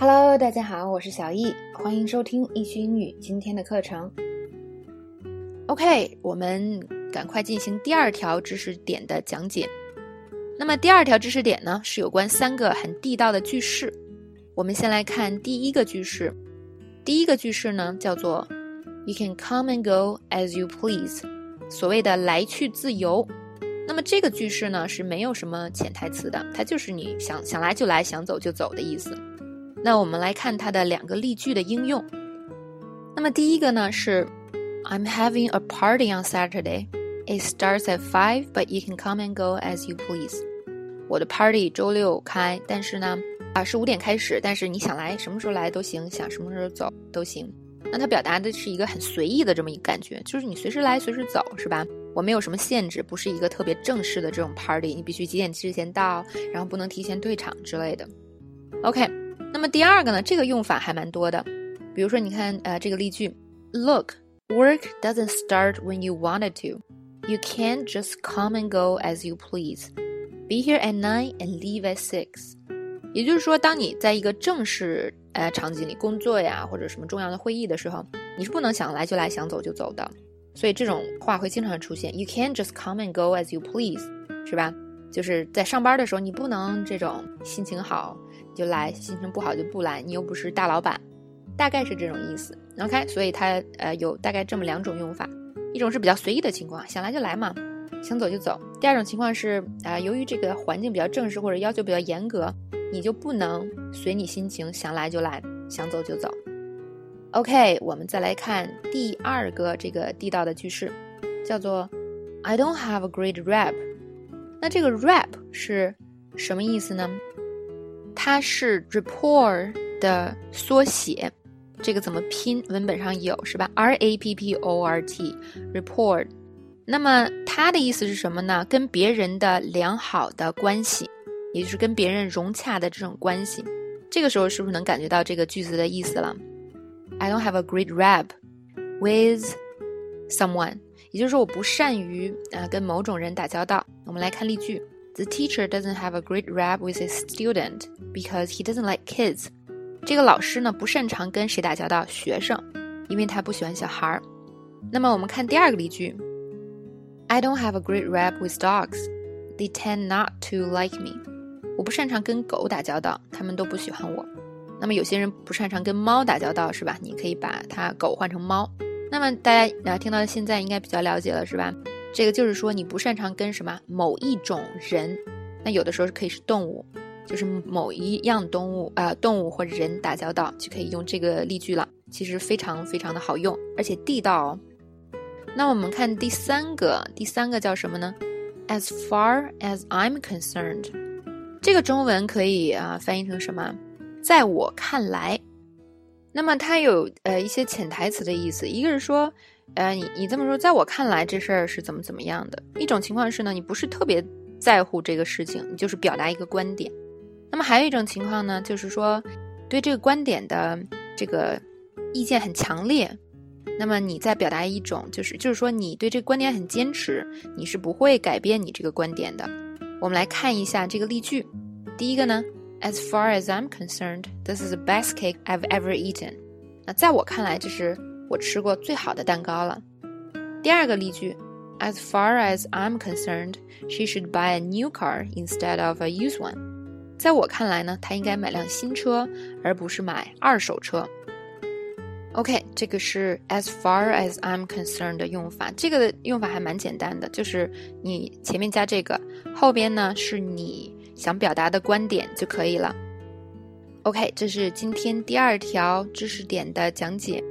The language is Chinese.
Hello，大家好，我是小易，欢迎收听易趣英语今天的课程。OK，我们赶快进行第二条知识点的讲解。那么第二条知识点呢，是有关三个很地道的句式。我们先来看第一个句式。第一个句式呢，叫做 "You can come and go as you please"，所谓的来去自由。那么这个句式呢，是没有什么潜台词的，它就是你想想来就来，想走就走的意思。那我们来看它的两个例句的应用。那么第一个呢是，I'm having a party on Saturday. It starts at five, but you can come and go as you please. 我的 party 周六开，但是呢，啊是五点开始，但是你想来什么时候来都行，想什么时候走都行。那它表达的是一个很随意的这么一个感觉，就是你随时来随时走，是吧？我没有什么限制，不是一个特别正式的这种 party，你必须几点之前到，然后不能提前退场之类的。OK。那么第二个呢，这个用法还蛮多的，比如说你看，呃，这个例句，Look, work doesn't start when you wanted to. You can't just come and go as you please. Be here at nine and leave at six. 也就是说，当你在一个正式呃场景里工作呀，或者什么重要的会议的时候，你是不能想来就来，想走就走的。所以这种话会经常出现。You can't just come and go as you please，是吧？就是在上班的时候，你不能这种心情好。就来，心情不好就不来。你又不是大老板，大概是这种意思。OK，所以它呃有大概这么两种用法，一种是比较随意的情况，想来就来嘛，想走就走。第二种情况是啊，由于这个环境比较正式或者要求比较严格，你就不能随你心情想来就来，想走就走。OK，我们再来看第二个这个地道的句式，叫做 I don't have a great rap。那这个 rap 是什么意思呢？它是 report 的缩写，这个怎么拼？文本上有是吧？R A P P O R T，report。那么它的意思是什么呢？跟别人的良好的关系，也就是跟别人融洽的这种关系。这个时候是不是能感觉到这个句子的意思了？I don't have a great rap with someone，也就是说我不善于啊跟某种人打交道。我们来看例句。The teacher doesn't have a great rap with his student because he doesn't like kids。这个老师呢不擅长跟谁打交道，学生，因为他不喜欢小孩儿。那么我们看第二个例句：I don't have a great rap with dogs. They tend not to like me。我不擅长跟狗打交道，他们都不喜欢我。那么有些人不擅长跟猫打交道，是吧？你可以把它狗换成猫。那么大家啊听到现在应该比较了解了，是吧？这个就是说，你不擅长跟什么某一种人，那有的时候是可以是动物，就是某一样动物啊，动物或者人打交道，就可以用这个例句了。其实非常非常的好用，而且地道。哦。那我们看第三个，第三个叫什么呢？As far as I'm concerned，这个中文可以啊翻译成什么？在我看来，那么它有呃一些潜台词的意思，一个是说。呃，你你这么说，在我看来，这事儿是怎么怎么样的？一种情况是呢，你不是特别在乎这个事情，你就是表达一个观点。那么还有一种情况呢，就是说对这个观点的这个意见很强烈。那么你在表达一种，就是就是说你对这个观点很坚持，你是不会改变你这个观点的。我们来看一下这个例句。第一个呢，As far as I'm concerned, this is the best cake I've ever eaten。那在我看来，这是。我吃过最好的蛋糕了。第二个例句，As far as I'm concerned, she should buy a new car instead of a used one。在我看来呢，她应该买辆新车，而不是买二手车。OK，这个是 as far as I'm concerned 的用法。这个用法还蛮简单的，就是你前面加这个，后边呢是你想表达的观点就可以了。OK，这是今天第二条知识点的讲解。